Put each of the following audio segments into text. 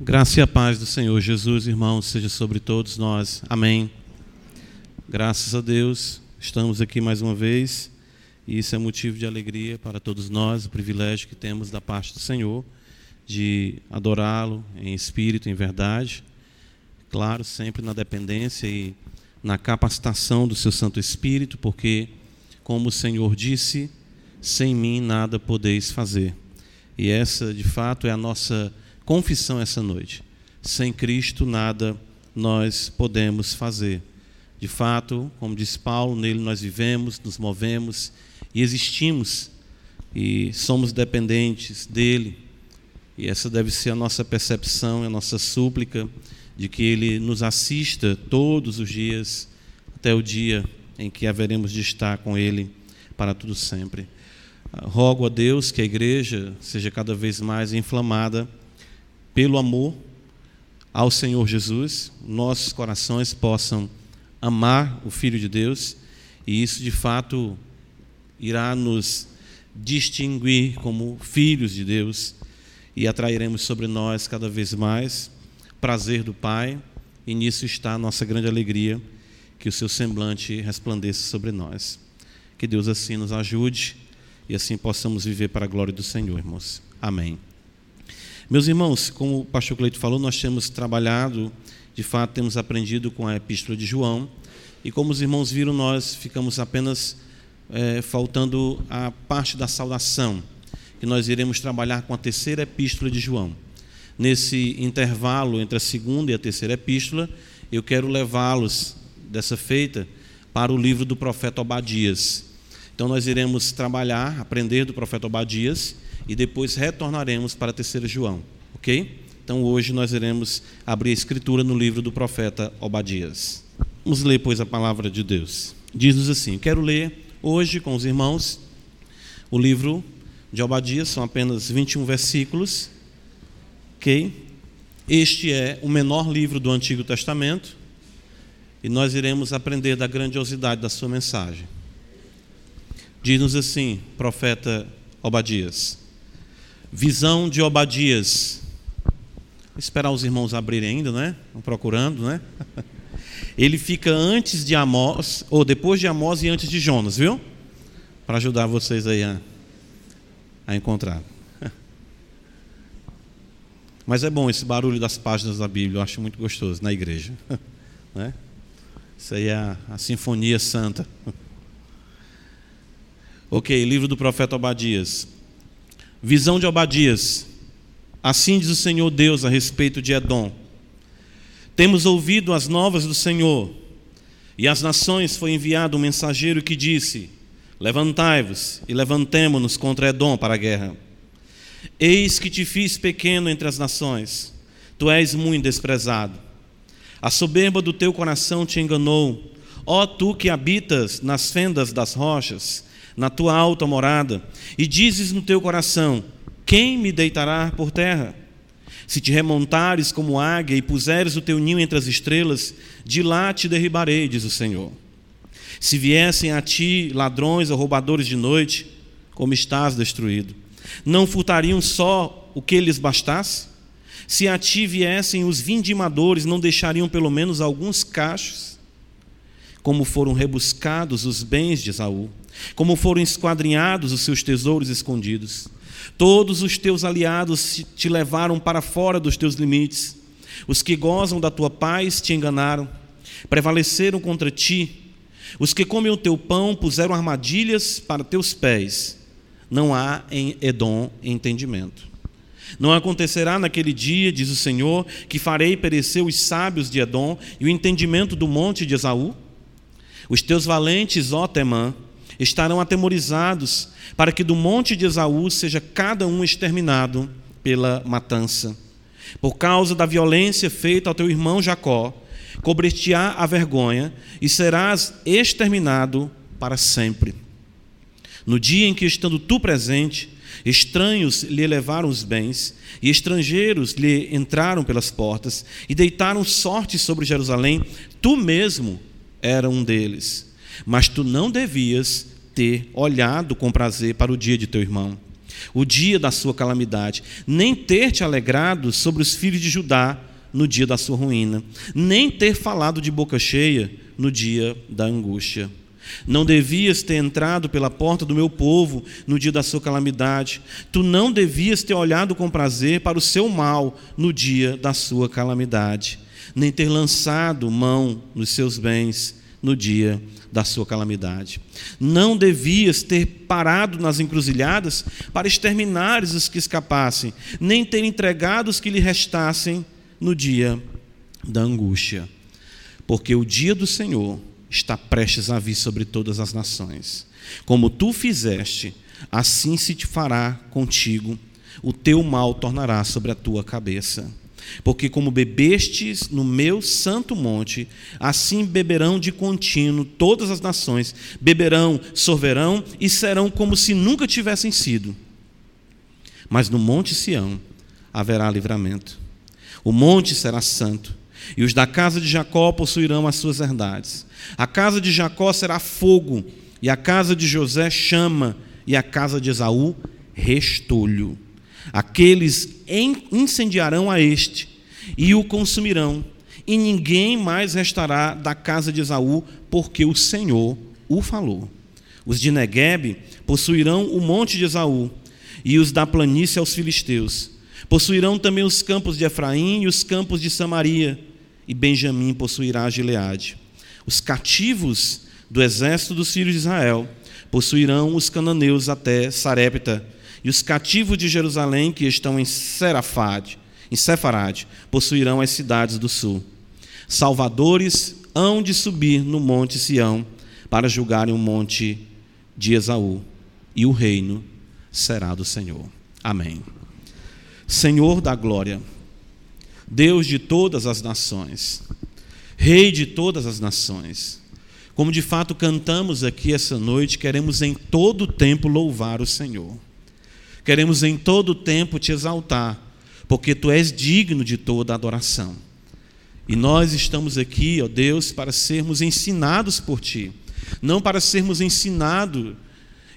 Graça e a paz do Senhor Jesus, irmãos, seja sobre todos nós. Amém. Graças a Deus, estamos aqui mais uma vez e isso é motivo de alegria para todos nós, o privilégio que temos da parte do Senhor de adorá-lo em espírito, em verdade. Claro, sempre na dependência e na capacitação do seu Santo Espírito, porque, como o Senhor disse, sem mim nada podeis fazer. E essa, de fato, é a nossa confissão essa noite. Sem Cristo nada nós podemos fazer. De fato, como diz Paulo, nele nós vivemos, nos movemos e existimos e somos dependentes dele. E essa deve ser a nossa percepção, a nossa súplica de que ele nos assista todos os dias até o dia em que haveremos de estar com ele para tudo sempre. Rogo a Deus que a igreja seja cada vez mais inflamada pelo amor ao Senhor Jesus, nossos corações possam amar o Filho de Deus e isso de fato irá nos distinguir como filhos de Deus e atrairemos sobre nós cada vez mais prazer do Pai e nisso está a nossa grande alegria que o seu semblante resplandeça sobre nós. Que Deus assim nos ajude e assim possamos viver para a glória do Senhor, irmãos. Amém. Meus irmãos, como o pastor Cleito falou, nós temos trabalhado, de fato, temos aprendido com a epístola de João, e como os irmãos viram, nós ficamos apenas é, faltando a parte da saudação, que nós iremos trabalhar com a terceira epístola de João. Nesse intervalo entre a segunda e a terceira epístola, eu quero levá-los, dessa feita, para o livro do profeta Obadias. Então, nós iremos trabalhar, aprender do profeta Obadias e depois retornaremos para terceira João, ok? Então hoje nós iremos abrir a escritura no livro do profeta Obadias. Vamos ler, pois, a palavra de Deus. Diz-nos assim: Quero ler hoje com os irmãos o livro de Obadias, são apenas 21 versículos, ok? Este é o menor livro do Antigo Testamento e nós iremos aprender da grandiosidade da sua mensagem. Diz-nos assim, profeta Obadias: Visão de Obadias. Vou esperar os irmãos abrirem ainda, né? Estão procurando, né? Ele fica antes de Amós, ou depois de Amós e antes de Jonas, viu? Para ajudar vocês aí a, a encontrar. Mas é bom esse barulho das páginas da Bíblia, eu acho muito gostoso na igreja. Né? Isso aí é a, a Sinfonia Santa. Ok, livro do profeta Obadias. Visão de Obadias. Assim diz o Senhor Deus a respeito de Edom. Temos ouvido as novas do Senhor, e às nações foi enviado um mensageiro que disse: Levantai-vos e levantemo-nos contra Edom para a guerra. Eis que te fiz pequeno entre as nações, tu és muito desprezado. A soberba do teu coração te enganou, ó tu que habitas nas fendas das rochas, na tua alta morada, e dizes no teu coração: Quem me deitará por terra? Se te remontares como águia e puseres o teu ninho entre as estrelas, de lá te derribarei, diz o Senhor. Se viessem a ti ladrões ou roubadores de noite, como estás destruído, não furtariam só o que lhes bastasse? Se a ti viessem os vindimadores, não deixariam pelo menos alguns cachos? Como foram rebuscados os bens de Esaú, como foram esquadrinhados os seus tesouros escondidos. Todos os teus aliados te levaram para fora dos teus limites. Os que gozam da tua paz te enganaram, prevaleceram contra ti. Os que comem o teu pão puseram armadilhas para teus pés. Não há em Edom entendimento. Não acontecerá naquele dia, diz o Senhor, que farei perecer os sábios de Edom e o entendimento do monte de Esaú? Os teus valentes, ó Temã, estarão atemorizados, para que do monte de Esaú seja cada um exterminado pela matança. Por causa da violência feita ao teu irmão Jacó, cobrir-te-á a vergonha e serás exterminado para sempre. No dia em que, estando tu presente, estranhos lhe levaram os bens, e estrangeiros lhe entraram pelas portas, e deitaram sorte sobre Jerusalém, tu mesmo era um deles mas tu não devias ter olhado com prazer para o dia de teu irmão. o dia da sua calamidade, nem ter te alegrado sobre os filhos de Judá no dia da sua ruína, nem ter falado de boca cheia no dia da angústia. Não devias ter entrado pela porta do meu povo no dia da sua calamidade. Tu não devias ter olhado com prazer para o seu mal no dia da sua calamidade, nem ter lançado mão nos seus bens no dia da sua calamidade. Não devias ter parado nas encruzilhadas para exterminares os que escapassem, nem ter entregado os que lhe restassem no dia da angústia. Porque o dia do Senhor está prestes a vir sobre todas as nações. Como tu fizeste, assim se te fará contigo, o teu mal tornará sobre a tua cabeça. Porque como bebestes no meu santo monte, assim beberão de contínuo todas as nações, beberão, sorverão e serão como se nunca tivessem sido. Mas no monte Sião haverá livramento. O monte será santo, e os da casa de Jacó possuirão as suas herdades. A casa de Jacó será fogo, e a casa de José chama, e a casa de Esaú restolho. Aqueles incendiarão a este e o consumirão, e ninguém mais restará da casa de Esaú, porque o Senhor o falou. Os de Negueb possuirão o monte de Esaú, e os da planície aos filisteus. Possuirão também os campos de Efraim e os campos de Samaria, e Benjamim possuirá Gileade. Os cativos do exército dos filhos de Israel possuirão os cananeus até Sarepta, e os cativos de Jerusalém que estão em Serafade, em Sefarade, possuirão as cidades do sul. Salvadores hão de subir no monte Sião para julgarem o monte de Esaú, e o reino será do Senhor. Amém. Senhor da glória, Deus de todas as nações, Rei de todas as nações, como de fato cantamos aqui essa noite, queremos em todo o tempo louvar o Senhor. Queremos em todo tempo te exaltar, porque tu és digno de toda adoração. E nós estamos aqui, ó Deus, para sermos ensinados por ti, não para sermos ensinado,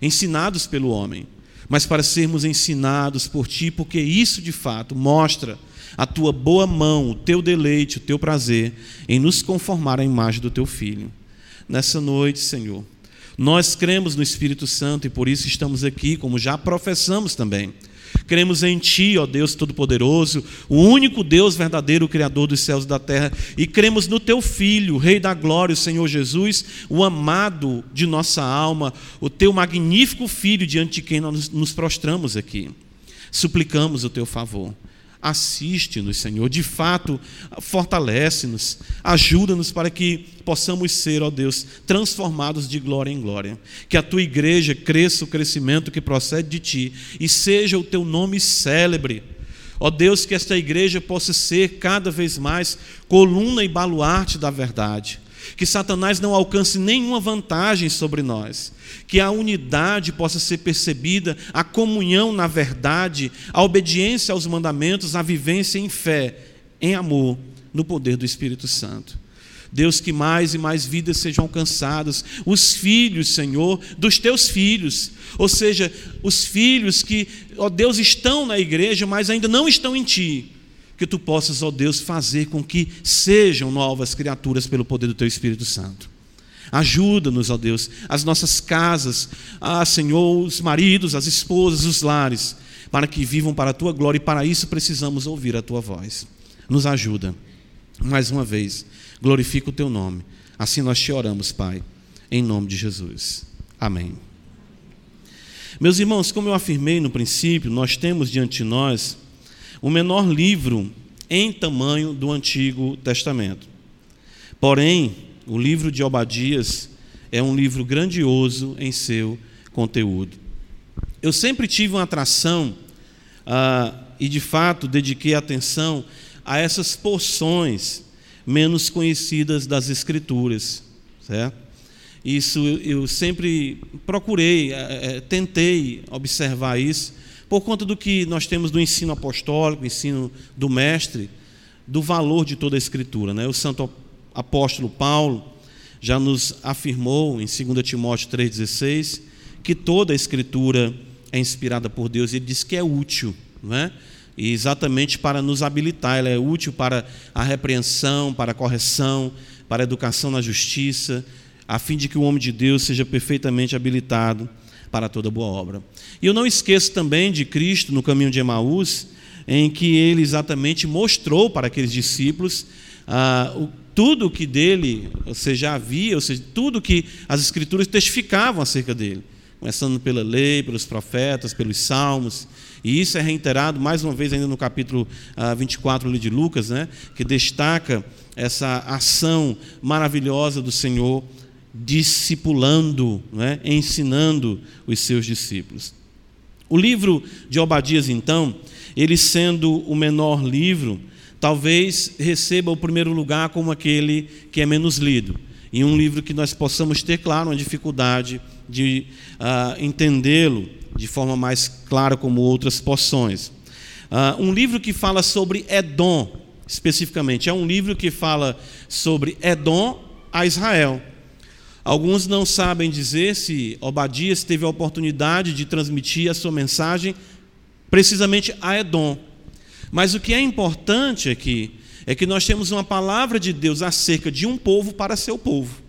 ensinados pelo homem, mas para sermos ensinados por ti, porque isso de fato mostra a tua boa mão, o teu deleite, o teu prazer em nos conformar à imagem do teu filho. Nessa noite, Senhor, nós cremos no Espírito Santo e por isso estamos aqui, como já professamos também. Cremos em Ti, ó Deus Todo-Poderoso, o único Deus verdadeiro, Criador dos céus e da terra, e cremos no Teu Filho, Rei da Glória, o Senhor Jesus, o amado de nossa alma, o Teu magnífico Filho, diante de quem nós nos prostramos aqui. Suplicamos o Teu favor. Assiste-nos, Senhor, de fato, fortalece-nos, ajuda-nos para que possamos ser, ó Deus, transformados de glória em glória. Que a tua igreja cresça o crescimento que procede de ti e seja o teu nome célebre. Ó Deus, que esta igreja possa ser cada vez mais coluna e baluarte da verdade que Satanás não alcance nenhuma vantagem sobre nós, que a unidade possa ser percebida, a comunhão na verdade, a obediência aos mandamentos, a vivência em fé, em amor, no poder do Espírito Santo. Deus, que mais e mais vidas sejam alcançadas, os filhos, Senhor, dos teus filhos, ou seja, os filhos que, ó Deus, estão na igreja, mas ainda não estão em Ti que tu possas, ó Deus, fazer com que sejam novas criaturas pelo poder do teu Espírito Santo. Ajuda-nos, ó Deus, as nossas casas, ah, Senhor, os maridos, as esposas, os lares, para que vivam para a tua glória e para isso precisamos ouvir a tua voz. Nos ajuda. Mais uma vez, glorifica o teu nome. Assim nós te oramos, Pai, em nome de Jesus. Amém. Meus irmãos, como eu afirmei no princípio, nós temos diante de nós o menor livro em tamanho do Antigo Testamento. Porém, o livro de Obadias é um livro grandioso em seu conteúdo. Eu sempre tive uma atração ah, e, de fato, dediquei atenção a essas porções menos conhecidas das Escrituras, certo? Isso eu sempre procurei, é, tentei observar isso por conta do que nós temos do ensino apostólico, ensino do mestre, do valor de toda a Escritura. Né? O santo apóstolo Paulo já nos afirmou em 2 Timóteo 3,16 que toda a Escritura é inspirada por Deus, ele diz que é útil, não é? E exatamente para nos habilitar, ela é útil para a repreensão, para a correção, para a educação na justiça, a fim de que o homem de Deus seja perfeitamente habilitado para toda boa obra. E eu não esqueço também de Cristo no caminho de Emaús, em que ele exatamente mostrou para aqueles discípulos ah, o, tudo que dele, ou seja, havia, ou seja, tudo que as Escrituras testificavam acerca dele, começando pela lei, pelos profetas, pelos salmos. E isso é reiterado mais uma vez ainda no capítulo ah, 24 de Lucas, né, que destaca essa ação maravilhosa do Senhor discipulando, né, ensinando os seus discípulos. O livro de Obadias, então, ele sendo o menor livro, talvez receba o primeiro lugar como aquele que é menos lido. E um livro que nós possamos ter, claro, uma dificuldade de uh, entendê-lo de forma mais clara como outras porções. Uh, um livro que fala sobre Edom, especificamente. É um livro que fala sobre Edom a Israel. Alguns não sabem dizer se Obadias teve a oportunidade de transmitir a sua mensagem precisamente a Edom. Mas o que é importante aqui é que nós temos uma palavra de Deus acerca de um povo para seu povo.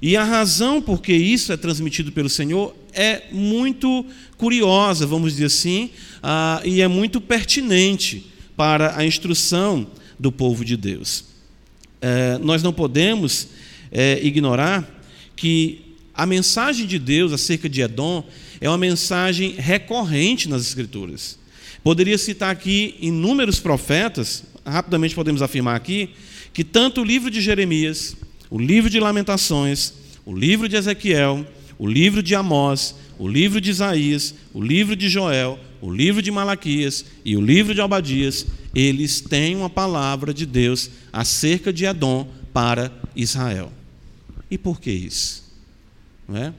E a razão por que isso é transmitido pelo Senhor é muito curiosa, vamos dizer assim, ah, e é muito pertinente para a instrução do povo de Deus. É, nós não podemos é, ignorar que a mensagem de Deus acerca de Edom é uma mensagem recorrente nas Escrituras. Poderia citar aqui inúmeros profetas, rapidamente podemos afirmar aqui, que tanto o livro de Jeremias, o livro de Lamentações, o livro de Ezequiel, o livro de Amós, o livro de Isaías, o livro de Joel, o livro de Malaquias e o livro de Obadias, eles têm uma palavra de Deus acerca de Edom para Israel. E por que isso? Não é?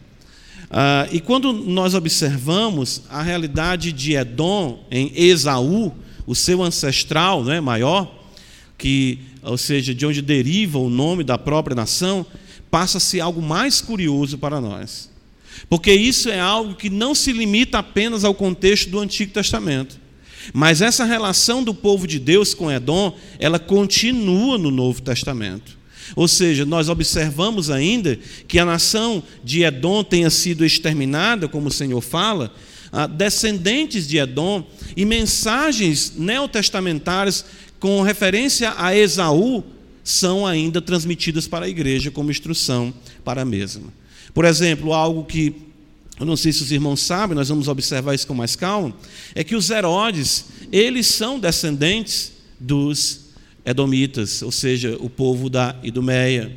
Ah, e quando nós observamos a realidade de Edom em Esaú, o seu ancestral é, maior, que, ou seja, de onde deriva o nome da própria nação, passa-se algo mais curioso para nós. Porque isso é algo que não se limita apenas ao contexto do Antigo Testamento. Mas essa relação do povo de Deus com Edom, ela continua no Novo Testamento. Ou seja, nós observamos ainda que a nação de Edom tenha sido exterminada, como o Senhor fala, descendentes de Edom, e mensagens neotestamentárias com referência a Esaú são ainda transmitidas para a igreja como instrução para a mesma. Por exemplo, algo que eu não sei se os irmãos sabem, nós vamos observar isso com mais calma, é que os Herodes, eles são descendentes dos edomitas, ou seja, o povo da Idumeia.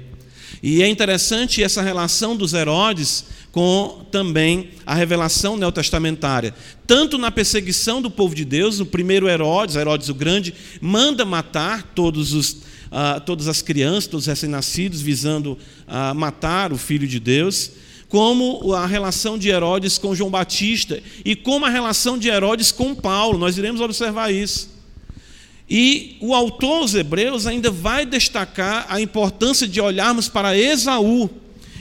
E é interessante essa relação dos Herodes com também a revelação neotestamentária. Tanto na perseguição do povo de Deus, o primeiro Herodes, Herodes o Grande, manda matar todos os, uh, todas as crianças, todos os recém-nascidos, visando uh, matar o Filho de Deus, como a relação de Herodes com João Batista e como a relação de Herodes com Paulo. Nós iremos observar isso. E o autor aos Hebreus ainda vai destacar a importância de olharmos para Esaú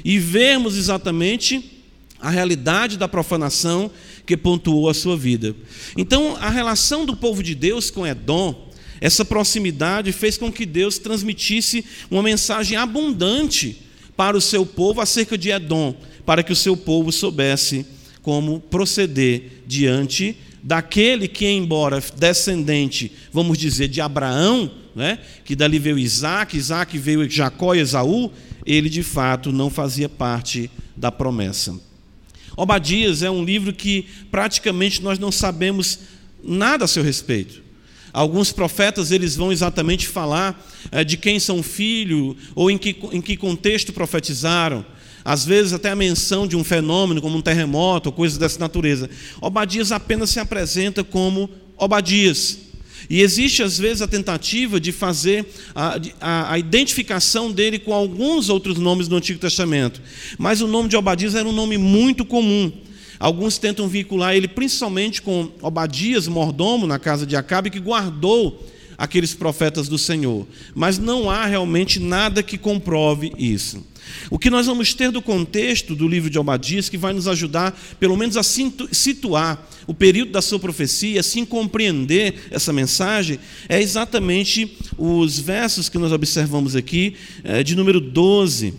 e vermos exatamente a realidade da profanação que pontuou a sua vida. Então, a relação do povo de Deus com Edom, essa proximidade fez com que Deus transmitisse uma mensagem abundante para o seu povo acerca de Edom, para que o seu povo soubesse como proceder diante daquele que, embora descendente, vamos dizer, de Abraão, né, que dali veio Isaac, Isaac veio Jacó e Esaú, ele de fato não fazia parte da promessa. Obadias é um livro que praticamente nós não sabemos nada a seu respeito. Alguns profetas eles vão exatamente falar é, de quem são filho ou em que, em que contexto profetizaram às vezes até a menção de um fenômeno como um terremoto ou coisas dessa natureza. Obadias apenas se apresenta como Obadias. E existe às vezes a tentativa de fazer a, a, a, identificação dele com alguns outros nomes do Antigo Testamento. Mas o nome de Obadias era um nome muito comum. Alguns tentam vincular ele principalmente com Obadias, mordomo na casa de Acabe, que guardou aqueles profetas do Senhor, mas não há realmente nada que comprove isso. O que nós vamos ter do contexto do livro de Obadias, que vai nos ajudar, pelo menos, a situar o período da sua profecia, assim compreender essa mensagem, é exatamente os versos que nós observamos aqui, eh, de número 12.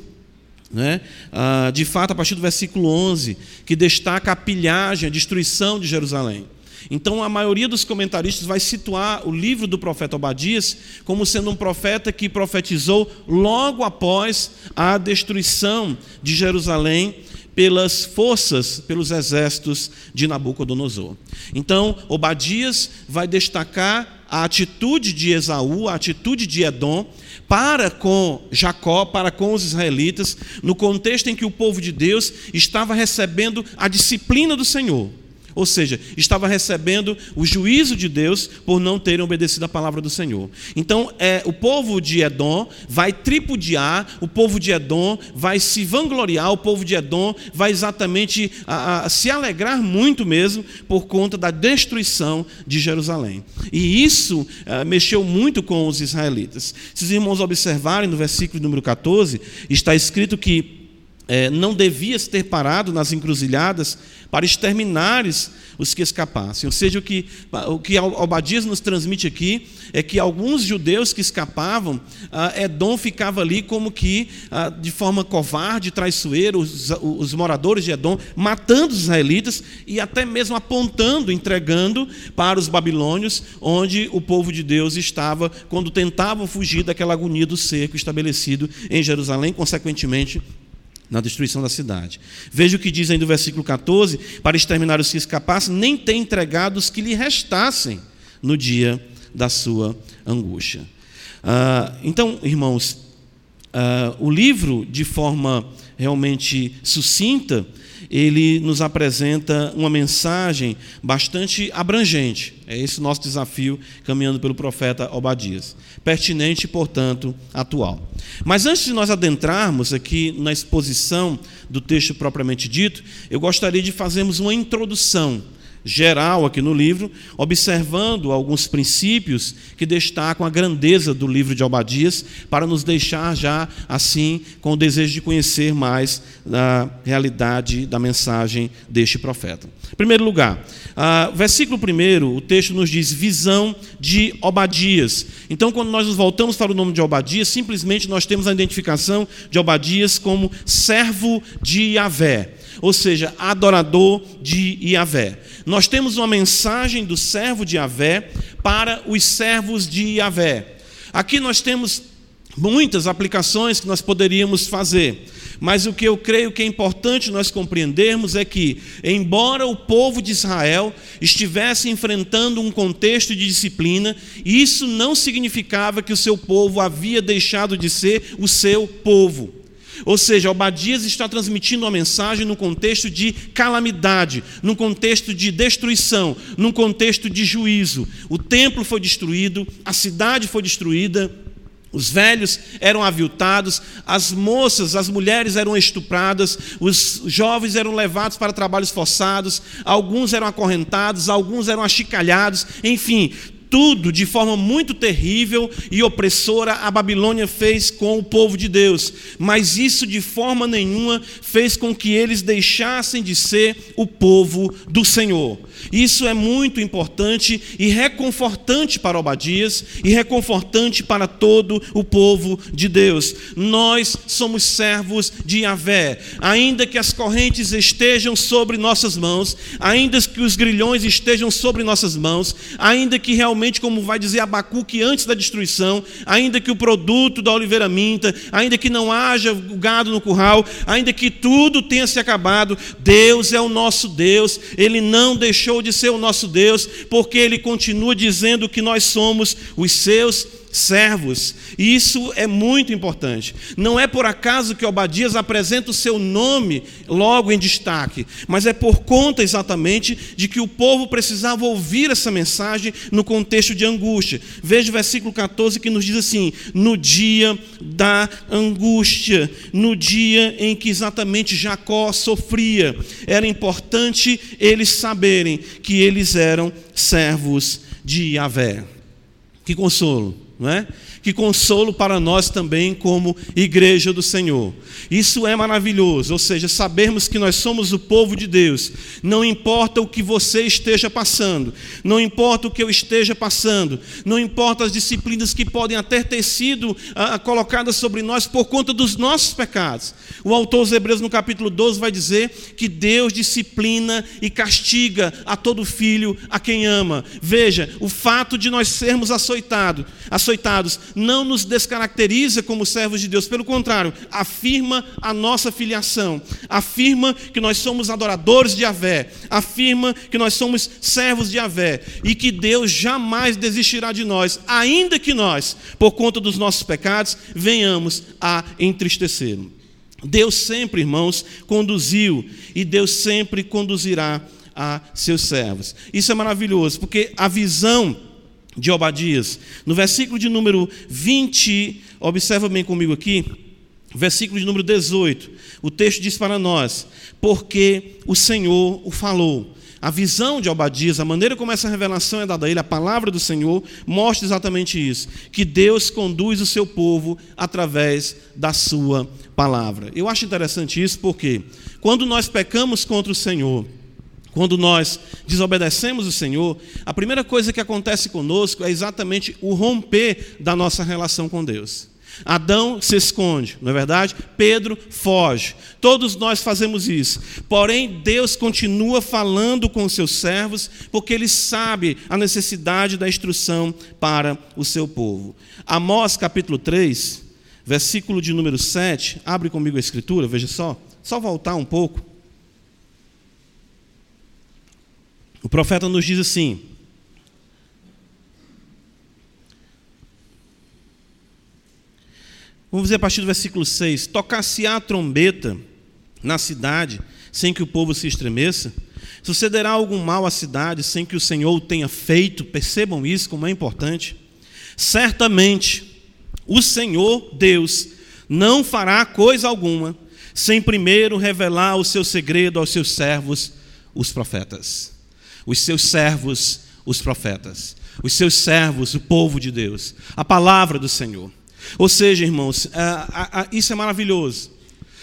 Né? Ah, de fato, a partir do versículo 11, que destaca a pilhagem, a destruição de Jerusalém. Então, a maioria dos comentaristas vai situar o livro do profeta Obadias como sendo um profeta que profetizou logo após a destruição de Jerusalém pelas forças, pelos exércitos de Nabucodonosor. Então, Obadias vai destacar a atitude de Esaú, a atitude de Edom, para com Jacó, para com os israelitas, no contexto em que o povo de Deus estava recebendo a disciplina do Senhor. Ou seja, estava recebendo o juízo de Deus por não terem obedecido a palavra do Senhor. Então, é, o povo de Edom vai tripudiar, o povo de Edom vai se vangloriar, o povo de Edom vai exatamente a, a, se alegrar muito mesmo por conta da destruição de Jerusalém. E isso a, é, mexeu muito com os israelitas. Se os irmãos observarem no versículo número 14, está escrito que é, não devias ter parado nas encruzilhadas para exterminares os que escapassem. Ou seja, o que, o que Albadias nos transmite aqui é que alguns judeus que escapavam, ah, Edom ficava ali como que ah, de forma covarde, traiçoeira, os, os moradores de Edom, matando os israelitas e até mesmo apontando, entregando para os babilônios, onde o povo de Deus estava quando tentavam fugir daquela agonia do cerco estabelecido em Jerusalém, consequentemente na destruição da cidade. Veja o que diz ainda o versículo 14: para exterminar os que escapassem, nem tem entregado os que lhe restassem no dia da sua angústia. Ah, então, irmãos, ah, o livro, de forma realmente sucinta, ele nos apresenta uma mensagem bastante abrangente. É esse o nosso desafio caminhando pelo profeta Obadias. Pertinente, portanto, atual. Mas antes de nós adentrarmos aqui na exposição do texto propriamente dito, eu gostaria de fazermos uma introdução geral aqui no livro, observando alguns princípios que destacam a grandeza do livro de Obadias, para nos deixar já assim com o desejo de conhecer mais a realidade da mensagem deste profeta. Em primeiro lugar, versículo 1, o texto nos diz visão de Obadias. Então, quando nós nos voltamos para o nome de Obadias, simplesmente nós temos a identificação de Obadias como servo de Yahvé ou seja, adorador de Yahvé. Nós temos uma mensagem do servo de Yahvé para os servos de Yahvé. Aqui nós temos muitas aplicações que nós poderíamos fazer. Mas o que eu creio que é importante nós compreendermos é que, embora o povo de Israel estivesse enfrentando um contexto de disciplina, isso não significava que o seu povo havia deixado de ser o seu povo. Ou seja, Obadias está transmitindo uma mensagem no contexto de calamidade, num contexto de destruição, num contexto de juízo. O templo foi destruído, a cidade foi destruída, os velhos eram aviltados, as moças, as mulheres eram estupradas, os jovens eram levados para trabalhos forçados, alguns eram acorrentados, alguns eram achicalhados, enfim, tudo de forma muito terrível e opressora a Babilônia fez com o povo de Deus, mas isso de forma nenhuma fez com que eles deixassem de ser o povo do Senhor. Isso é muito importante e reconfortante para Obadias e reconfortante para todo o povo de Deus. Nós somos servos de Yahvé, ainda que as correntes estejam sobre nossas mãos, ainda que os grilhões estejam sobre nossas mãos, ainda que realmente, como vai dizer Abacuque antes da destruição, ainda que o produto da oliveira minta, ainda que não haja gado no curral, ainda que tudo tenha se acabado, Deus é o nosso Deus, Ele não deixou deixou de ser o nosso Deus, porque Ele continua dizendo que nós somos os seus servos. E isso é muito importante. Não é por acaso que Obadias apresenta o seu nome logo em destaque, mas é por conta exatamente de que o povo precisava ouvir essa mensagem no contexto de angústia. Veja o versículo 14 que nos diz assim: no dia da angústia, no dia em que exatamente Jacó sofria, era importante eles saberem que eles eram servos de Yahvé. Que consolo, não é? Que consolo para nós também, como igreja do Senhor. Isso é maravilhoso, ou seja, sabermos que nós somos o povo de Deus. Não importa o que você esteja passando, não importa o que eu esteja passando, não importa as disciplinas que podem até ter sido ah, colocadas sobre nós por conta dos nossos pecados. O autor dos Hebreus, no capítulo 12, vai dizer que Deus disciplina e castiga a todo filho a quem ama. Veja, o fato de nós sermos açoitados, açoitados não nos descaracteriza como servos de Deus, pelo contrário, afirma a nossa filiação, afirma que nós somos adoradores de Avé, afirma que nós somos servos de Avé e que Deus jamais desistirá de nós, ainda que nós, por conta dos nossos pecados, venhamos a entristecê-lo. Deus sempre, irmãos, conduziu e Deus sempre conduzirá a seus servos. Isso é maravilhoso, porque a visão de Obadias, no versículo de número 20, observa bem comigo aqui, versículo de número 18, o texto diz para nós: Porque o Senhor o falou. A visão de Obadias, a maneira como essa revelação é dada a ele, a palavra do Senhor, mostra exatamente isso: que Deus conduz o seu povo através da sua palavra. Eu acho interessante isso porque, quando nós pecamos contra o Senhor, quando nós desobedecemos o Senhor, a primeira coisa que acontece conosco é exatamente o romper da nossa relação com Deus. Adão se esconde, não é verdade? Pedro foge. Todos nós fazemos isso. Porém, Deus continua falando com os seus servos, porque ele sabe a necessidade da instrução para o seu povo. Amós capítulo 3, versículo de número 7, abre comigo a escritura, veja só, só voltar um pouco. O profeta nos diz assim: Vamos ver a partir do versículo 6: Tocar-se-á a trombeta na cidade, sem que o povo se estremeça? Sucederá algum mal à cidade, sem que o Senhor o tenha feito? Percebam isso, como é importante. Certamente, o Senhor Deus não fará coisa alguma, sem primeiro revelar o seu segredo aos seus servos, os profetas. Os seus servos, os profetas. Os seus servos, o povo de Deus. A palavra do Senhor. Ou seja, irmãos, isso é maravilhoso.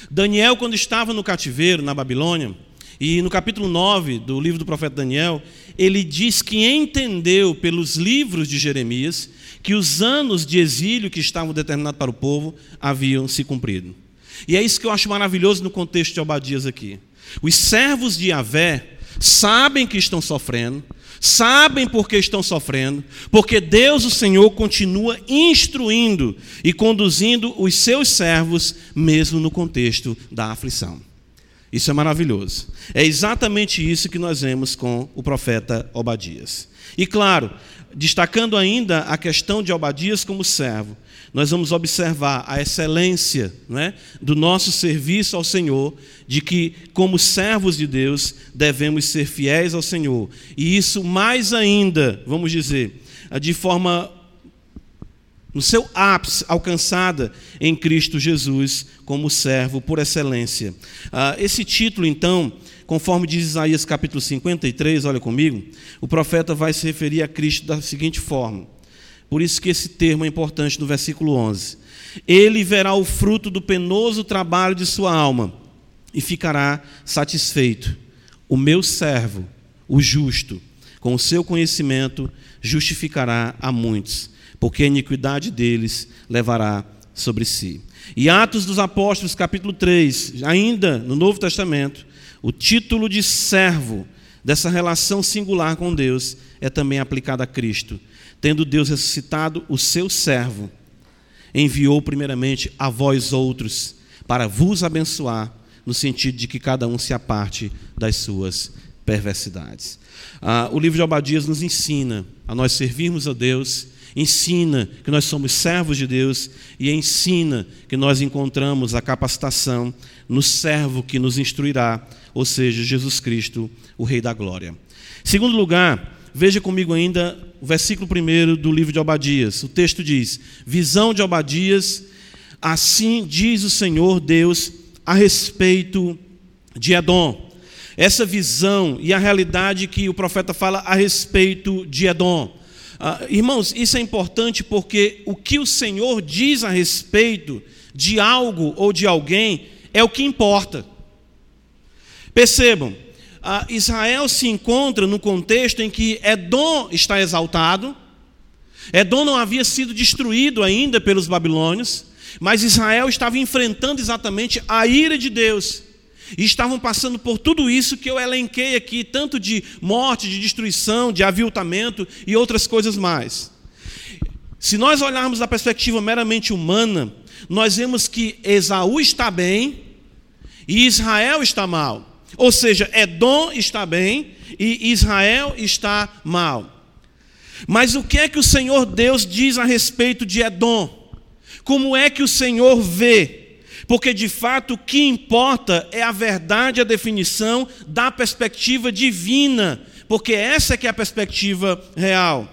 Daniel, quando estava no cativeiro, na Babilônia, e no capítulo 9 do livro do profeta Daniel, ele diz que entendeu pelos livros de Jeremias que os anos de exílio que estavam determinados para o povo haviam se cumprido. E é isso que eu acho maravilhoso no contexto de Obadias aqui. Os servos de Yahvé sabem que estão sofrendo, sabem por que estão sofrendo, porque Deus, o Senhor, continua instruindo e conduzindo os seus servos, mesmo no contexto da aflição. Isso é maravilhoso. É exatamente isso que nós vemos com o profeta Obadias. E claro, destacando ainda a questão de Obadias como servo, nós vamos observar a excelência é, do nosso serviço ao Senhor, de que, como servos de Deus, devemos ser fiéis ao Senhor. E isso mais ainda, vamos dizer, de forma no seu ápice alcançada em Cristo Jesus como servo por excelência. Ah, esse título, então, conforme diz Isaías capítulo 53, olha comigo, o profeta vai se referir a Cristo da seguinte forma: por isso que esse termo é importante no versículo 11. Ele verá o fruto do penoso trabalho de sua alma e ficará satisfeito. O meu servo, o justo, com o seu conhecimento, justificará a muitos, porque a iniquidade deles levará sobre si. E Atos dos Apóstolos, capítulo 3, ainda no Novo Testamento, o título de servo dessa relação singular com Deus é também aplicado a Cristo tendo Deus ressuscitado o seu servo, enviou primeiramente a vós outros para vos abençoar, no sentido de que cada um se aparte das suas perversidades. Ah, o livro de Obadias nos ensina a nós servirmos a Deus, ensina que nós somos servos de Deus e ensina que nós encontramos a capacitação no servo que nos instruirá, ou seja, Jesus Cristo, o Rei da Glória. Segundo lugar, Veja comigo ainda o versículo 1 do livro de Obadias. O texto diz: Visão de Obadias, assim diz o Senhor Deus a respeito de Edom. Essa visão e a realidade que o profeta fala a respeito de Edom. Ah, irmãos, isso é importante porque o que o Senhor diz a respeito de algo ou de alguém é o que importa. Percebam, ah, Israel se encontra no contexto em que Edom está exaltado, Edom não havia sido destruído ainda pelos babilônios, mas Israel estava enfrentando exatamente a ira de Deus. E estavam passando por tudo isso que eu elenquei aqui, tanto de morte, de destruição, de aviltamento e outras coisas mais. Se nós olharmos da perspectiva meramente humana, nós vemos que Esaú está bem e Israel está mal. Ou seja, Edom está bem e Israel está mal. Mas o que é que o Senhor Deus diz a respeito de Edom? Como é que o Senhor vê? Porque de fato o que importa é a verdade, a definição da perspectiva divina, porque essa é que é a perspectiva real.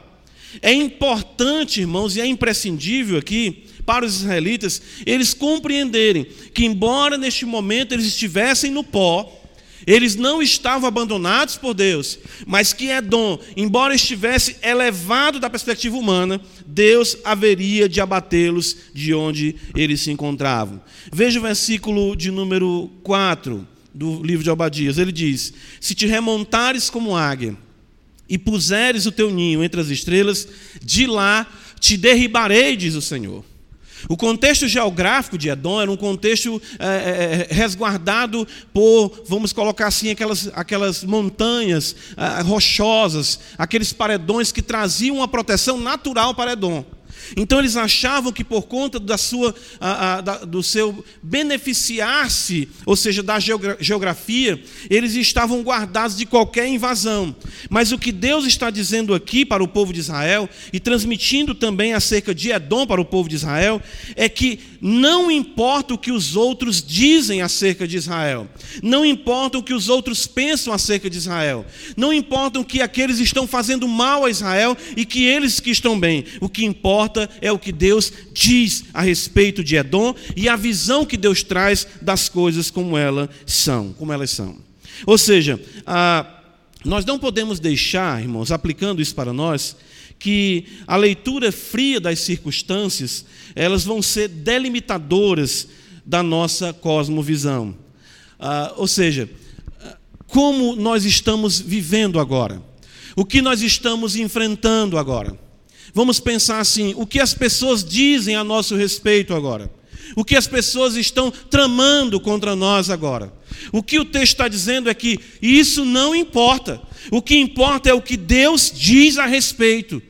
É importante, irmãos, e é imprescindível aqui para os israelitas eles compreenderem que embora neste momento eles estivessem no pó, eles não estavam abandonados por Deus, mas que Edom, embora estivesse elevado da perspectiva humana, Deus haveria de abatê-los de onde eles se encontravam. Veja o versículo de número 4 do livro de Obadias. Ele diz: Se te remontares como águia e puseres o teu ninho entre as estrelas, de lá te derribarei, diz o Senhor. O contexto geográfico de Edom era um contexto é, é, resguardado por, vamos colocar assim, aquelas, aquelas montanhas é, rochosas, aqueles paredões que traziam uma proteção natural para Edom. Então eles achavam que por conta da sua, a, a, da, do seu beneficiar-se, ou seja, da geografia, eles estavam guardados de qualquer invasão. Mas o que Deus está dizendo aqui para o povo de Israel e transmitindo também acerca de Edom para o povo de Israel é que não importa o que os outros dizem acerca de Israel, não importa o que os outros pensam acerca de Israel, não importa o que aqueles estão fazendo mal a Israel e que eles que estão bem. O que importa é o que Deus diz a respeito de Edom e a visão que Deus traz das coisas como elas são, como elas são. Ou seja, a, nós não podemos deixar, irmãos, aplicando isso para nós, que a leitura fria das circunstâncias, elas vão ser delimitadoras da nossa cosmovisão. Ah, ou seja, como nós estamos vivendo agora, o que nós estamos enfrentando agora. Vamos pensar assim: o que as pessoas dizem a nosso respeito agora? O que as pessoas estão tramando contra nós agora? O que o texto está dizendo é que isso não importa. O que importa é o que Deus diz a respeito.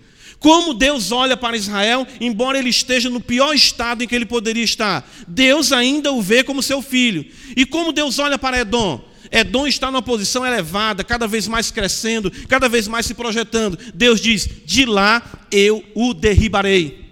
Como Deus olha para Israel, embora ele esteja no pior estado em que ele poderia estar, Deus ainda o vê como seu filho. E como Deus olha para Edom? Edom está numa posição elevada, cada vez mais crescendo, cada vez mais se projetando. Deus diz: de lá eu o derribarei.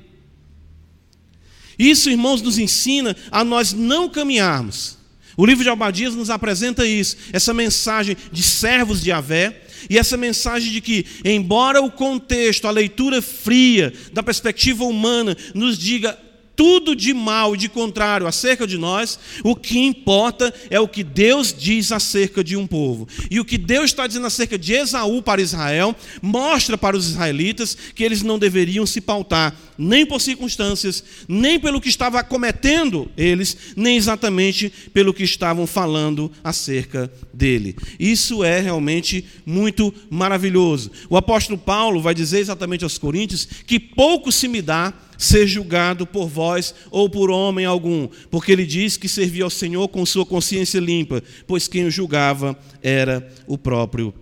Isso, irmãos, nos ensina a nós não caminharmos. O livro de Albadias nos apresenta isso, essa mensagem de servos de Avé, e essa mensagem de que, embora o contexto, a leitura fria da perspectiva humana nos diga tudo de mal e de contrário acerca de nós, o que importa é o que Deus diz acerca de um povo. E o que Deus está dizendo acerca de Esaú para Israel, mostra para os israelitas que eles não deveriam se pautar nem por circunstâncias, nem pelo que estava cometendo eles, nem exatamente pelo que estavam falando acerca dele. Isso é realmente muito maravilhoso. O apóstolo Paulo vai dizer exatamente aos Coríntios que pouco se me dá ser julgado por vós ou por homem algum, porque ele diz que servia ao Senhor com sua consciência limpa, pois quem o julgava era o próprio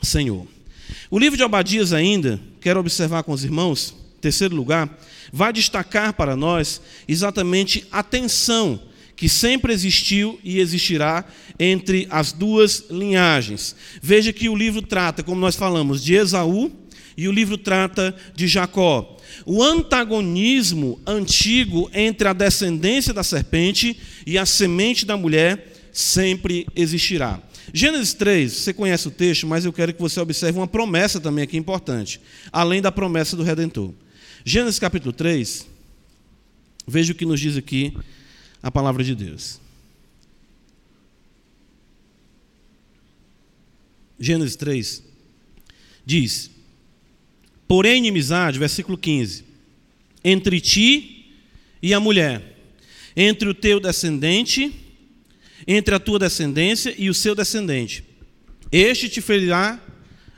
Senhor. O livro de Obadias ainda, quero observar com os irmãos, terceiro lugar, vai destacar para nós exatamente a tensão que sempre existiu e existirá entre as duas linhagens. Veja que o livro trata, como nós falamos, de Esaú e o livro trata de Jacó o antagonismo antigo entre a descendência da serpente e a semente da mulher sempre existirá. Gênesis 3, você conhece o texto, mas eu quero que você observe uma promessa também aqui importante, além da promessa do Redentor. Gênesis capítulo 3, veja o que nos diz aqui a palavra de Deus. Gênesis 3 diz: Porém, inimizade, versículo 15, entre ti e a mulher, entre o teu descendente, entre a tua descendência e o seu descendente. Este te ferirá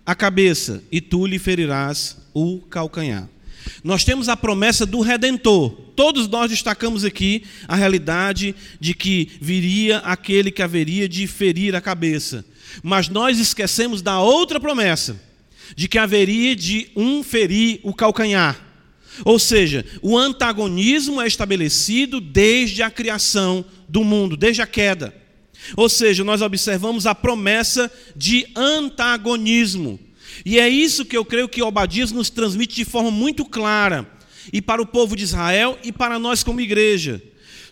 a cabeça e tu lhe ferirás o calcanhar. Nós temos a promessa do redentor. Todos nós destacamos aqui a realidade de que viria aquele que haveria de ferir a cabeça. Mas nós esquecemos da outra promessa, de que haveria de um ferir o calcanhar. Ou seja, o antagonismo é estabelecido desde a criação do mundo, desde a queda. Ou seja, nós observamos a promessa de antagonismo. E é isso que eu creio que Obadias nos transmite de forma muito clara, e para o povo de Israel e para nós como igreja.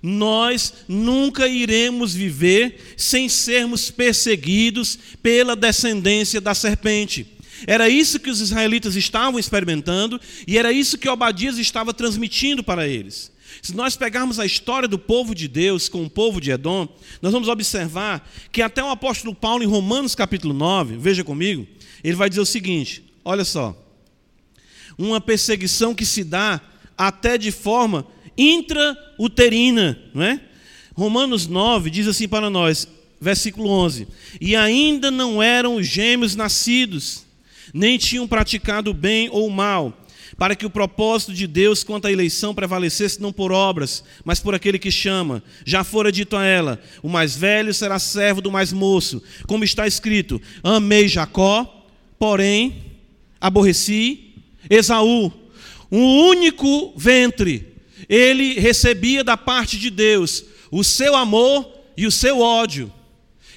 Nós nunca iremos viver sem sermos perseguidos pela descendência da serpente. Era isso que os israelitas estavam experimentando e era isso que Obadias estava transmitindo para eles. Se nós pegarmos a história do povo de Deus com o povo de Edom, nós vamos observar que até o apóstolo Paulo, em Romanos capítulo 9, veja comigo, ele vai dizer o seguinte: olha só, uma perseguição que se dá até de forma intrauterina, não é? Romanos 9 diz assim para nós, versículo 11: E ainda não eram gêmeos nascidos, nem tinham praticado bem ou mal, para que o propósito de Deus quanto à eleição prevalecesse não por obras, mas por aquele que chama. Já fora dito a ela: o mais velho será servo do mais moço, como está escrito: Amei Jacó, porém aborreci Esaú. Um único ventre, ele recebia da parte de Deus o seu amor e o seu ódio.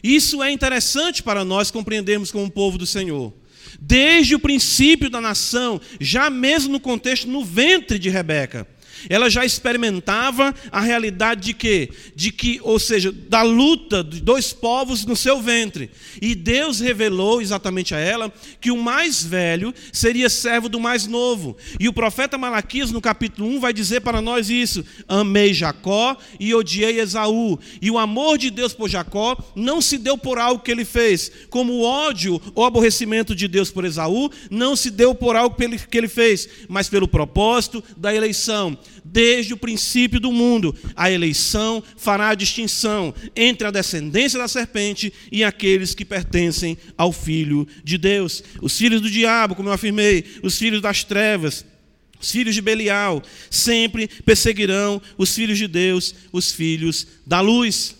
Isso é interessante para nós compreendermos como povo do Senhor. Desde o princípio da nação, já mesmo no contexto no ventre de Rebeca, ela já experimentava a realidade de quê? De que, ou seja, da luta de dois povos no seu ventre. E Deus revelou exatamente a ela que o mais velho seria servo do mais novo. E o profeta Malaquias, no capítulo 1, vai dizer para nós isso: Amei Jacó e odiei Esaú. E o amor de Deus por Jacó não se deu por algo que ele fez, como o ódio ou aborrecimento de Deus por Esaú não se deu por algo que ele fez, mas pelo propósito da eleição desde o princípio do mundo. A eleição fará a distinção entre a descendência da serpente e aqueles que pertencem ao Filho de Deus. Os filhos do diabo, como eu afirmei, os filhos das trevas. Os filhos de Belial sempre perseguirão os filhos de Deus, os filhos da luz.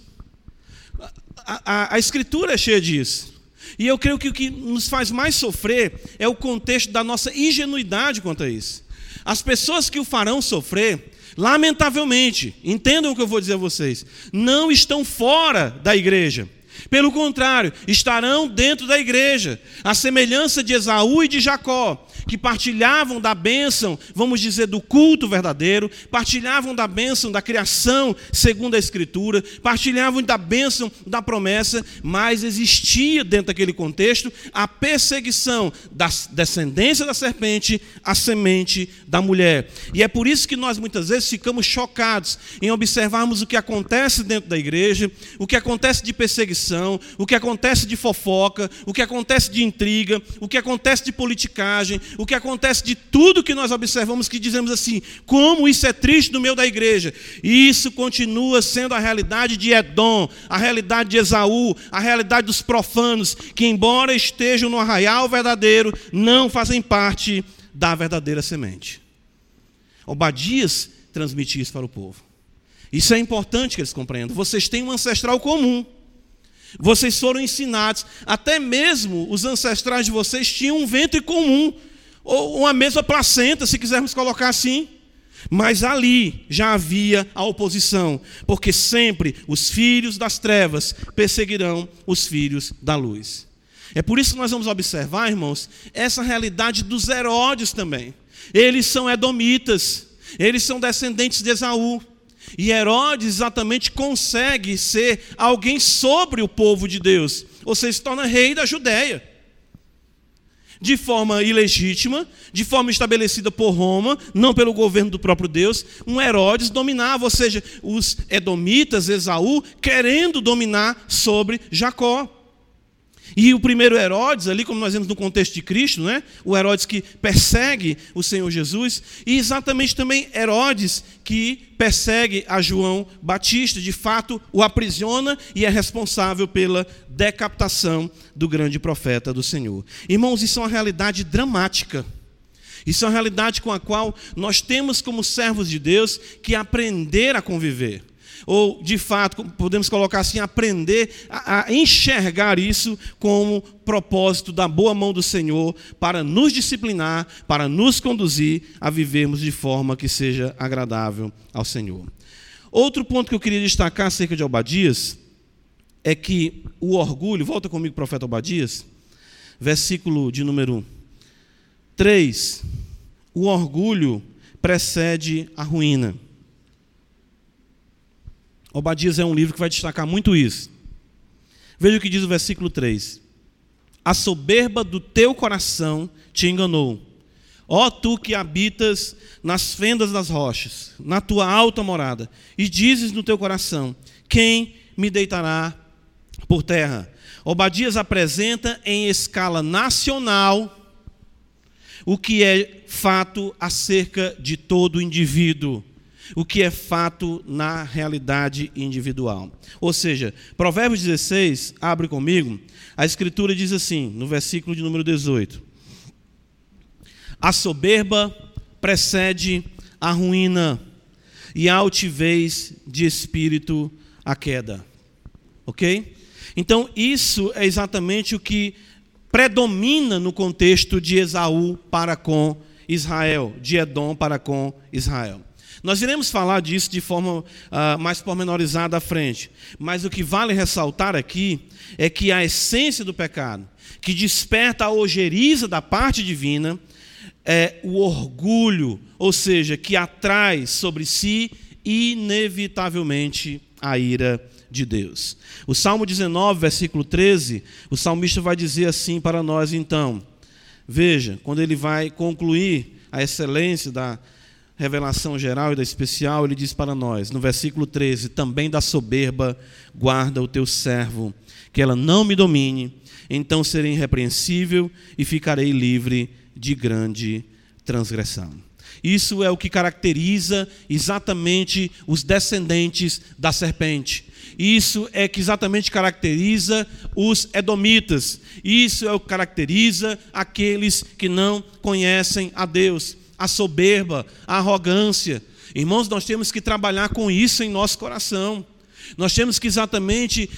A, a, a, Escritura é cheia disso. E eu creio que o que nos faz mais sofrer é o contexto da nossa ingenuidade quanto a isso. As pessoas que o farão sofrer, lamentavelmente, entendam o que eu vou dizer a vocês, não estão fora da igreja. Pelo contrário, estarão dentro da igreja, a semelhança de Esaú e de Jacó, que partilhavam da bênção, vamos dizer, do culto verdadeiro, partilhavam da bênção da criação segundo a Escritura, partilhavam da bênção da promessa, mas existia dentro daquele contexto a perseguição da descendência da serpente à semente da mulher. E é por isso que nós muitas vezes ficamos chocados em observarmos o que acontece dentro da igreja, o que acontece de perseguição, o que acontece de fofoca, o que acontece de intriga, o que acontece de politicagem, o que acontece de tudo que nós observamos que dizemos assim, como isso é triste no meio da igreja. Isso continua sendo a realidade de Edom, a realidade de Esaú, a realidade dos profanos, que embora estejam no arraial verdadeiro, não fazem parte da verdadeira semente. Obadias transmite isso para o povo. Isso é importante que eles compreendam. Vocês têm um ancestral comum. Vocês foram ensinados, até mesmo os ancestrais de vocês tinham um ventre comum ou uma mesma placenta, se quisermos colocar assim. Mas ali já havia a oposição, porque sempre os filhos das trevas perseguirão os filhos da luz. É por isso que nós vamos observar, irmãos, essa realidade dos Herodes também. Eles são edomitas, eles são descendentes de Esaú. E Herodes exatamente consegue ser alguém sobre o povo de Deus, ou seja, se torna rei da Judéia de forma ilegítima, de forma estabelecida por Roma, não pelo governo do próprio Deus, um Herodes dominava, ou seja, os edomitas, Esaú, querendo dominar sobre Jacó. E o primeiro Herodes, ali, como nós vemos no contexto de Cristo, né? o Herodes que persegue o Senhor Jesus, e exatamente também Herodes que persegue a João Batista, de fato o aprisiona e é responsável pela decapitação do grande profeta do Senhor. Irmãos, isso é uma realidade dramática. Isso é uma realidade com a qual nós temos, como servos de Deus, que aprender a conviver ou de fato, podemos colocar assim, aprender a, a enxergar isso como propósito da boa mão do Senhor para nos disciplinar, para nos conduzir a vivermos de forma que seja agradável ao Senhor. Outro ponto que eu queria destacar acerca de Obadias é que o orgulho, volta comigo, profeta Obadias, versículo de número 3. O orgulho precede a ruína. Obadias é um livro que vai destacar muito isso. Veja o que diz o versículo 3. A soberba do teu coração te enganou. Ó tu que habitas nas fendas das rochas, na tua alta morada, e dizes no teu coração: Quem me deitará por terra? Obadias apresenta em escala nacional o que é fato acerca de todo indivíduo o que é fato na realidade individual. Ou seja, Provérbios 16, abre comigo, a Escritura diz assim, no versículo de número 18: A soberba precede a ruína, e a altivez de espírito a queda. Ok? Então, isso é exatamente o que predomina no contexto de Esaú para com Israel, de Edom para com Israel. Nós iremos falar disso de forma uh, mais pormenorizada à frente, mas o que vale ressaltar aqui é que a essência do pecado, que desperta a ojeriza da parte divina, é o orgulho, ou seja, que atrai sobre si inevitavelmente a ira de Deus. O Salmo 19, versículo 13, o salmista vai dizer assim para nós então. Veja, quando ele vai concluir a excelência da revelação geral e da especial, ele diz para nós, no versículo 13: Também da soberba guarda o teu servo, que ela não me domine, então serei irrepreensível e ficarei livre de grande transgressão. Isso é o que caracteriza exatamente os descendentes da serpente. Isso é que exatamente caracteriza os edomitas. Isso é o que caracteriza aqueles que não conhecem a Deus a soberba, a arrogância. Irmãos, nós temos que trabalhar com isso em nosso coração. Nós temos que exatamente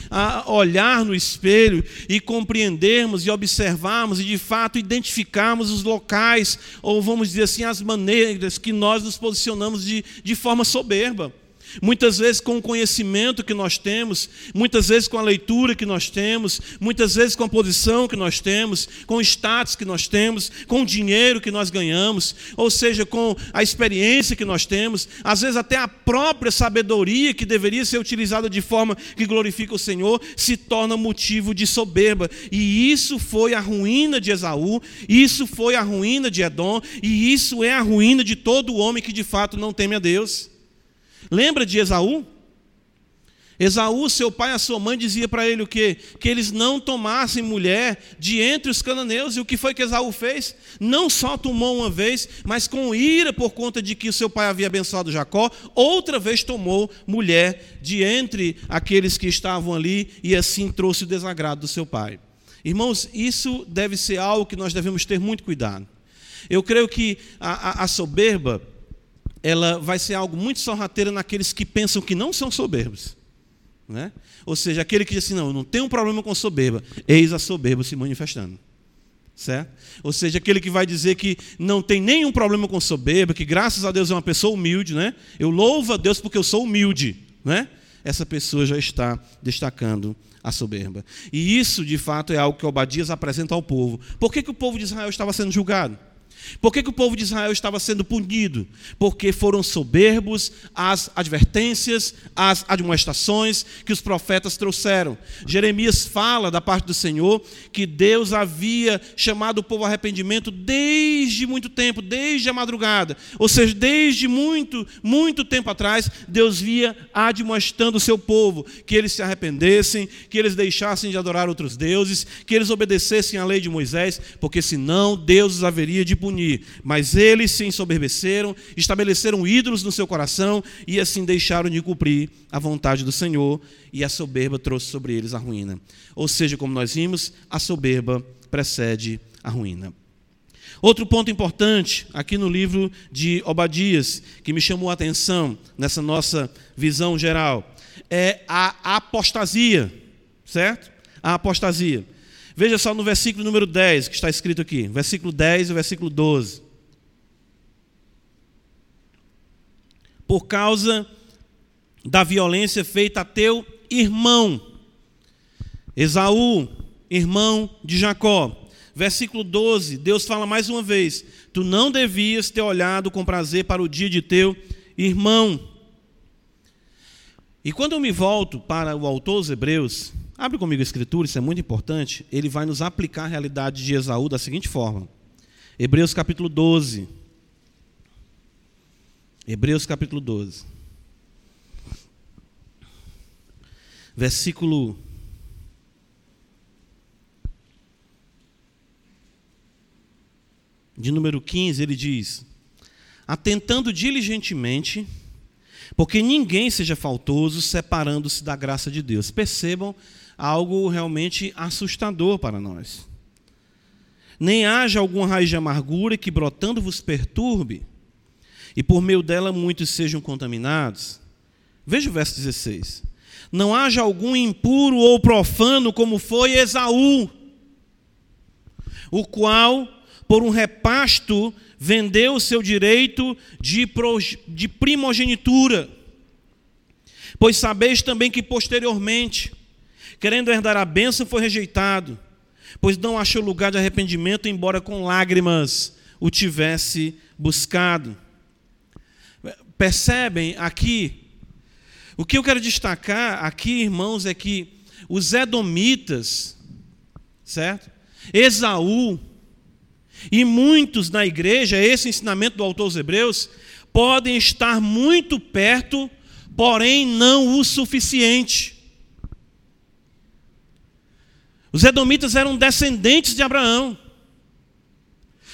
olhar no espelho e compreendermos e observarmos e de fato identificarmos os locais, ou vamos dizer assim, as maneiras que nós nos posicionamos de, de forma soberba. Muitas vezes com o conhecimento que nós temos, muitas vezes com a leitura que nós temos, muitas vezes com a posição que nós temos, com o status que nós temos, com o dinheiro que nós ganhamos, ou seja, com a experiência que nós temos, às vezes até a própria sabedoria que deveria ser utilizada de forma que glorifica o Senhor, se torna motivo de soberba. E isso foi a ruína de Esaú, isso foi a ruína de Edom, e isso é a ruína de todo homem que de fato não teme a Deus. Lembra de Esaú? Esaú, seu pai e a sua mãe dizia para ele o quê? Que eles não tomassem mulher de entre os cananeus. E o que foi que Esaú fez? Não só tomou uma vez, mas com ira por conta de que o seu pai havia abençoado Jacó, outra vez tomou mulher de entre aqueles que estavam ali e assim trouxe o desagrado do seu pai. Irmãos, isso deve ser algo que nós devemos ter muito cuidado. Eu creio que a, a, a soberba ela vai ser algo muito sorrateiro naqueles que pensam que não são soberbos. Né? Ou seja, aquele que diz assim, não, eu não tenho um problema com soberba, eis a soberba se manifestando. Certo? Ou seja, aquele que vai dizer que não tem nenhum problema com soberba, que graças a Deus é uma pessoa humilde, né? Eu louvo a Deus porque eu sou humilde, né? Essa pessoa já está destacando a soberba. E isso, de fato, é algo que Obadias apresenta ao povo. Por que, que o povo de Israel estava sendo julgado? Por que, que, o povo de Israel estava sendo punido? Porque foram soberbos as advertências, as admoestações que os profetas trouxeram. Jeremias fala da parte do Senhor que Deus havia chamado o povo ao arrependimento desde muito tempo, desde a madrugada. Ou seja, desde muito, muito tempo atrás, Deus via admoestando o seu povo que eles se arrependessem, que eles deixassem de adorar outros deuses, que eles obedecessem à lei de Moisés, porque senão Deus os haveria de punir mas eles se ensoberbeceram, estabeleceram ídolos no seu coração e assim deixaram de cumprir a vontade do Senhor, e a soberba trouxe sobre eles a ruína. Ou seja, como nós vimos, a soberba precede a ruína. Outro ponto importante aqui no livro de Obadias, que me chamou a atenção nessa nossa visão geral, é a apostasia, certo? A apostasia. Veja só no versículo número 10 que está escrito aqui, versículo 10 e versículo 12. Por causa da violência feita a teu irmão, Esaú, irmão de Jacó. Versículo 12, Deus fala mais uma vez: Tu não devias ter olhado com prazer para o dia de teu irmão. E quando eu me volto para o autor dos Hebreus, Abre comigo a escritura, isso é muito importante. Ele vai nos aplicar a realidade de Esaú da seguinte forma. Hebreus capítulo 12. Hebreus capítulo 12. Versículo de número 15, ele diz: Atentando diligentemente, porque ninguém seja faltoso separando-se da graça de Deus. Percebam algo realmente assustador para nós. Nem haja alguma raiz de amargura que brotando vos perturbe, e por meio dela muitos sejam contaminados. Veja o verso 16. Não haja algum impuro ou profano como foi Esaú, o qual, por um repasto, vendeu o seu direito de, primogenitura. Pois sabeis também que posteriormente, querendo herdar a bênção, foi rejeitado, pois não achou lugar de arrependimento, embora com lágrimas o tivesse buscado. Percebem aqui? O que eu quero destacar aqui, irmãos, é que os edomitas, certo? Esaú e muitos na igreja, esse ensinamento do autor aos Hebreus, podem estar muito perto, porém não o suficiente. Os edomitas eram descendentes de Abraão.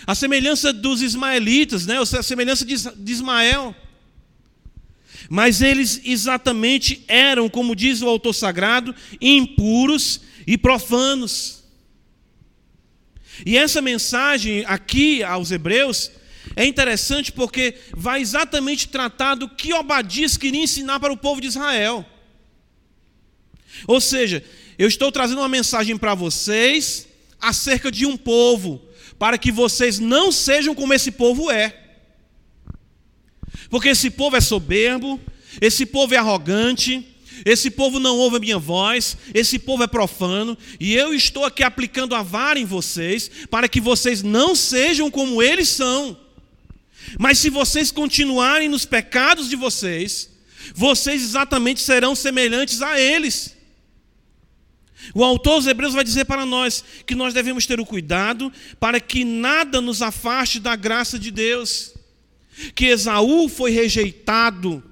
A semelhança dos ismaelitas, né? a semelhança de Ismael. Mas eles exatamente eram, como diz o autor sagrado, impuros e profanos. E essa mensagem aqui aos Hebreus é interessante porque vai exatamente tratar do que Obadias queria ensinar para o povo de Israel. Ou seja, eu estou trazendo uma mensagem para vocês acerca de um povo, para que vocês não sejam como esse povo é. Porque esse povo é soberbo, esse povo é arrogante, esse povo não ouve a minha voz, esse povo é profano, e eu estou aqui aplicando a vara em vocês, para que vocês não sejam como eles são. Mas se vocês continuarem nos pecados de vocês, vocês exatamente serão semelhantes a eles. O autor dos Hebreus vai dizer para nós que nós devemos ter o cuidado para que nada nos afaste da graça de Deus. Que Esaú foi rejeitado,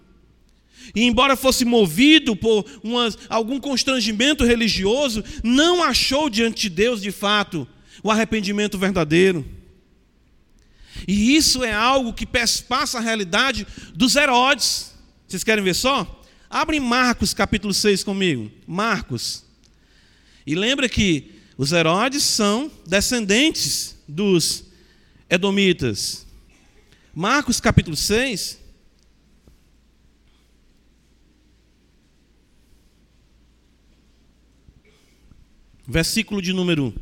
e embora fosse movido por algum constrangimento religioso, não achou diante de Deus de fato o arrependimento verdadeiro. E isso é algo que passa a realidade dos Herodes. Vocês querem ver só? Abre Marcos capítulo 6 comigo. Marcos. E lembra que os Herodes são descendentes dos Edomitas. Marcos capítulo 6. Versículo de número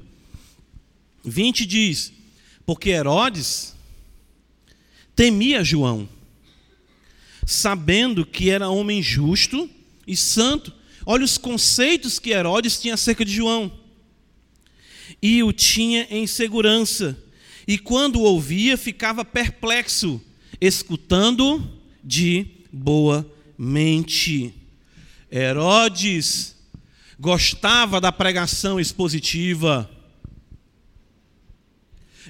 20 diz: Porque Herodes temia João, sabendo que era homem justo e santo Olha os conceitos que Herodes tinha acerca de João. E o tinha em segurança, e quando ouvia ficava perplexo, escutando de boa mente. Herodes gostava da pregação expositiva.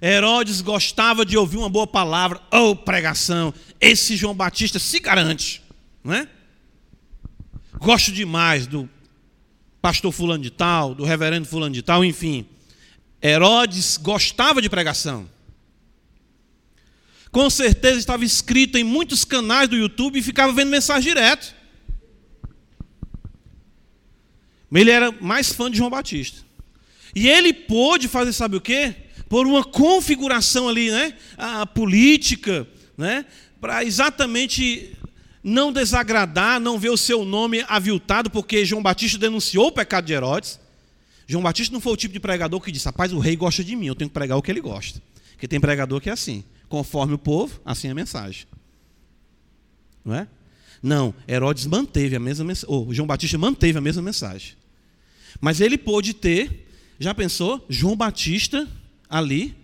Herodes gostava de ouvir uma boa palavra ou oh, pregação. Esse João Batista se garante, não é? Gosto demais do pastor fulano de tal, do reverendo fulano de tal, enfim. Herodes gostava de pregação. Com certeza estava inscrito em muitos canais do YouTube e ficava vendo mensagem direto. Mas ele era mais fã de João Batista. E ele pôde fazer, sabe o quê? Por uma configuração ali, né? A política, né? Para exatamente não desagradar, não ver o seu nome aviltado, porque João Batista denunciou o pecado de Herodes. João Batista não foi o tipo de pregador que disse: rapaz, o rei gosta de mim, eu tenho que pregar o que ele gosta. Porque tem pregador que é assim: conforme o povo, assim é a mensagem. Não é? Não, Herodes manteve a mesma mensagem, ou João Batista manteve a mesma mensagem. Mas ele pôde ter, já pensou, João Batista ali,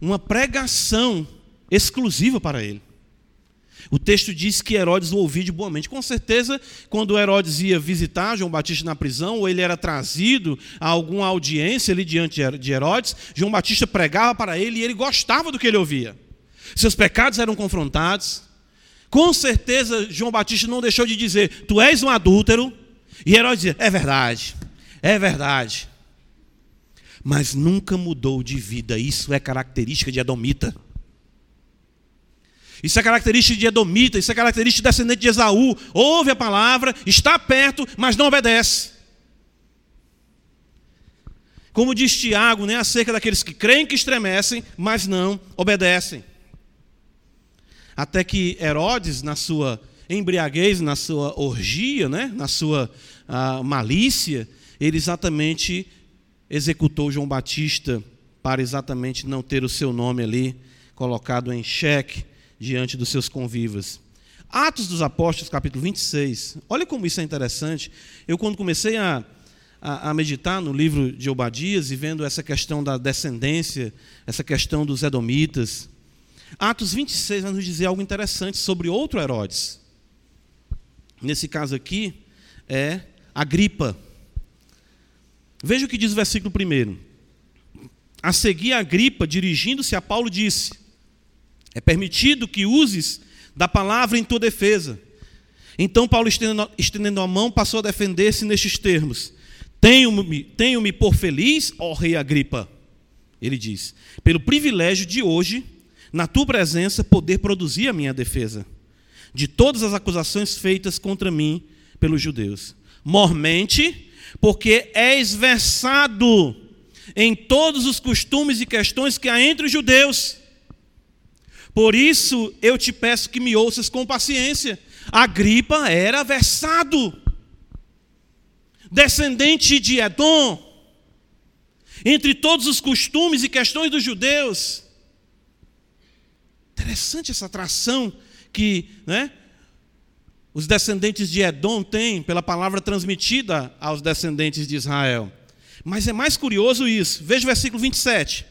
uma pregação exclusiva para ele. O texto diz que Herodes o ouvia de boa mente. Com certeza, quando Herodes ia visitar João Batista na prisão, ou ele era trazido a alguma audiência ali diante de Herodes, João Batista pregava para ele e ele gostava do que ele ouvia. Seus pecados eram confrontados. Com certeza, João Batista não deixou de dizer: Tu és um adúltero. E Herodes dizia: É verdade. É verdade. Mas nunca mudou de vida. Isso é característica de Edomita. Isso é característica de Edomita, isso é característica de descendente de Esaú. Ouve a palavra, está perto, mas não obedece. Como diz Tiago, né, acerca daqueles que creem que estremecem, mas não obedecem. Até que Herodes, na sua embriaguez, na sua orgia, né, na sua uh, malícia, ele exatamente executou João Batista para exatamente não ter o seu nome ali colocado em xeque diante dos seus convivas. Atos dos Apóstolos, capítulo 26. Olha como isso é interessante. Eu, quando comecei a, a, a, meditar no livro de Obadias e vendo essa questão da descendência, essa questão dos Edomitas, Atos 26 vai nos dizer algo interessante sobre outro Herodes. Nesse caso aqui, é Agripa. Veja o que diz o versículo 1. A seguir, Agripa, dirigindo-se a Paulo, disse: É permitido que uses da palavra em tua defesa. Então, Paulo, estendendo a mão, passou a defender-se nestes termos: Tenho-me tenho por feliz, ó rei Agripa, ele diz, pelo privilégio de hoje, na tua presença, poder produzir a minha defesa de todas as acusações feitas contra mim pelos judeus. Mormente, porque és versado em todos os costumes e questões que há entre os judeus. Por isso eu te peço que me ouças com paciência. Agripa era versado, descendente de Edom, entre todos os costumes e questões dos judeus. Interessante essa atração que né, os descendentes de Edom têm pela palavra transmitida aos descendentes de Israel. Mas é mais curioso isso. Veja o versículo 27.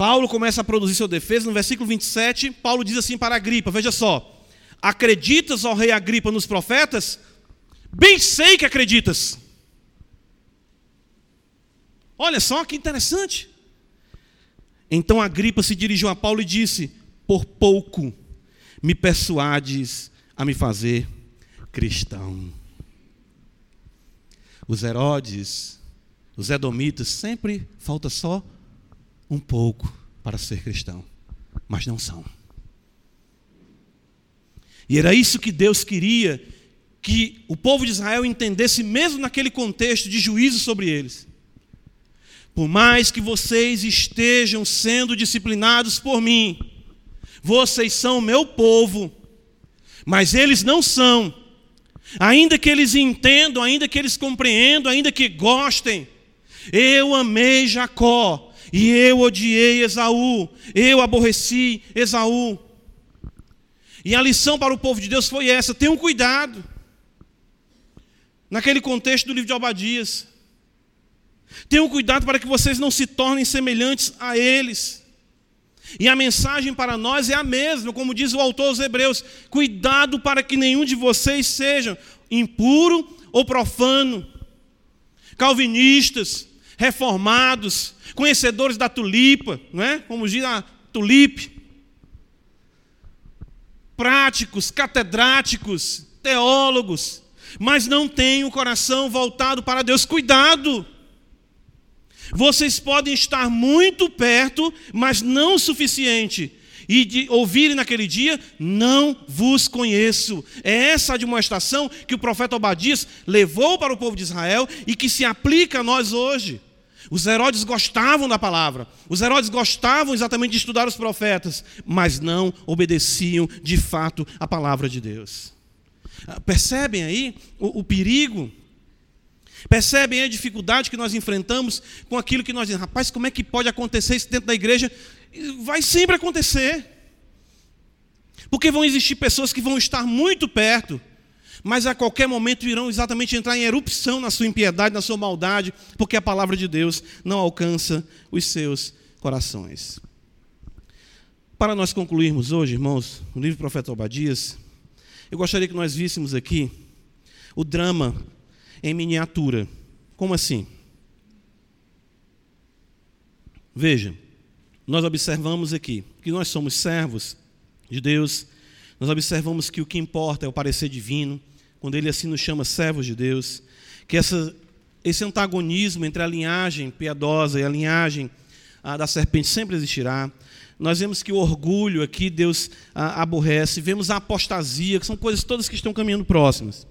Paulo começa a produzir sua defesa. No versículo 27, Paulo diz assim para Agripa: Veja só. Acreditas, ó rei Agripa, nos profetas? Bem sei que acreditas. Olha só que interessante. Então Agripa se dirigiu a Paulo e disse: Por pouco me persuades a me fazer cristão. Os Herodes, os Edomitas, sempre falta só um pouco para ser cristão, mas não são. E era isso que Deus queria que o povo de Israel entendesse, mesmo naquele contexto de juízo sobre eles. Por mais que vocês estejam sendo disciplinados por mim, vocês são meu povo, mas eles não são. Ainda que eles entendam, ainda que eles compreendam, ainda que gostem. Eu amei Jacó e eu odiei Esaú. Eu aborreci Esaú. E a lição para o povo de Deus foi essa: tenham cuidado. Naquele contexto do livro de Obadias. Tenham cuidado para que vocês não se tornem semelhantes a eles. E a mensagem para nós é a mesma, como diz o autor aos Hebreus: cuidado para que nenhum de vocês seja impuro ou profano, calvinistas, reformados, conhecedores da tulipa, não é? Como diz a tulipe, práticos, catedráticos, teólogos, mas não têm o coração voltado para Deus. Cuidado! Vocês podem estar muito perto, mas não o suficiente. E de ouvirem naquele dia, não vos conheço. É essa demonstração que o profeta Obadias levou para o povo de Israel e que se aplica a nós hoje. Os Herodes gostavam da palavra, os Herodes gostavam exatamente de estudar os profetas, mas não obedeciam de fato a palavra de Deus. Ah, percebem aí o, o perigo? Percebem a dificuldade que nós enfrentamos com aquilo que nós dizemos, rapaz, como é que pode acontecer isso dentro da igreja? Vai sempre acontecer. Porque vão existir pessoas que vão estar muito perto, mas a qualquer momento irão exatamente entrar em erupção na sua impiedade, na sua maldade, porque a palavra de Deus não alcança os seus corações. Para nós concluirmos hoje, irmãos, no livro do profeta Obadias, eu gostaria que nós víssemos aqui o drama em miniatura. Como assim? Veja, nós observamos aqui que nós somos servos de Deus, nós observamos que o que importa é o parecer divino, quando ele assim nos chama servos de Deus, que essa, esse antagonismo entre a linhagem piedosa e a linhagem ah, da serpente sempre existirá. Nós vemos que o orgulho aqui Deus ah, aborrece, vemos a apostasia, que são coisas todas que estão caminhando próximas.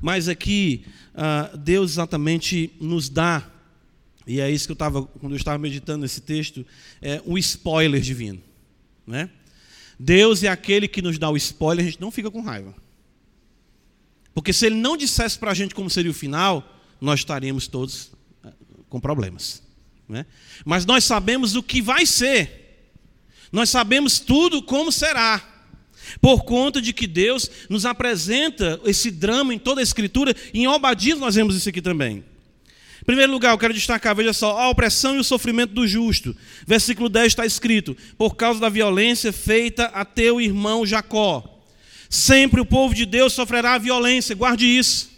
Mas aqui, ah, Deus exatamente nos dá, e é isso que eu estava, quando eu estava meditando nesse texto, é um spoiler divino. Né? Deus é aquele que nos dá o spoiler, a gente não fica com raiva. Porque se ele não dissesse para a gente como seria o final, nós estaríamos todos ah, com problemas. Né? Mas nós sabemos o que vai ser, nós sabemos tudo como será. Por conta de que Deus nos apresenta esse drama em toda a Escritura, em Obadias nós vemos isso aqui também. Em primeiro lugar, eu quero destacar, veja só, a opressão e o sofrimento do justo. Versículo 10 está escrito: Por causa da violência feita a teu irmão Jacó. Sempre o povo de Deus sofrerá violência, guarde isso.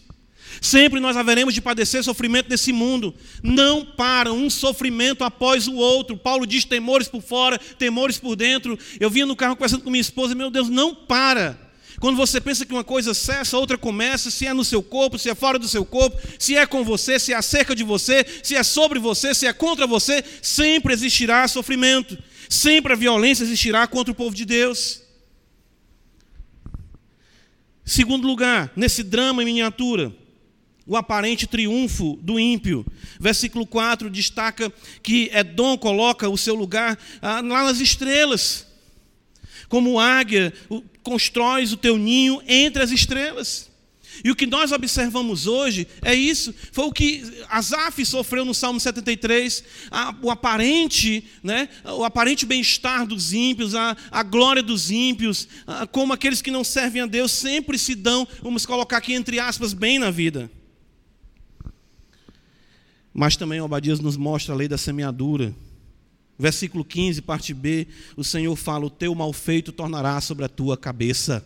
Sempre nós haveremos de padecer sofrimento nesse mundo. Não para um sofrimento após o outro. Paulo diz temores por fora, temores por dentro. Eu vinha no carro conversando com minha esposa, meu Deus, não para. Quando você pensa que uma coisa cessa, outra começa, se é no seu corpo, se é fora do seu corpo, se é com você, se é acerca de você, se é sobre você, se é contra você, sempre existirá sofrimento. Sempre a violência existirá contra o povo de Deus. Segundo lugar, nesse drama em miniatura, o aparente triunfo do ímpio. Versículo 4 destaca que Edom coloca o seu lugar ah, lá nas estrelas. Como águia, constróis o teu ninho entre as estrelas. E o que nós observamos hoje é isso. Foi o que Asaf sofreu no Salmo 73. A, o aparente, né, o aparente bem-estar dos ímpios, a, a glória dos ímpios, a, como aqueles que não servem a Deus sempre se dão, vamos colocar aqui entre aspas, bem na vida. Mas também Obadias nos mostra a lei da semeadura. Versículo 15, parte B, o Senhor fala: O teu mal feito tornará sobre a tua cabeça.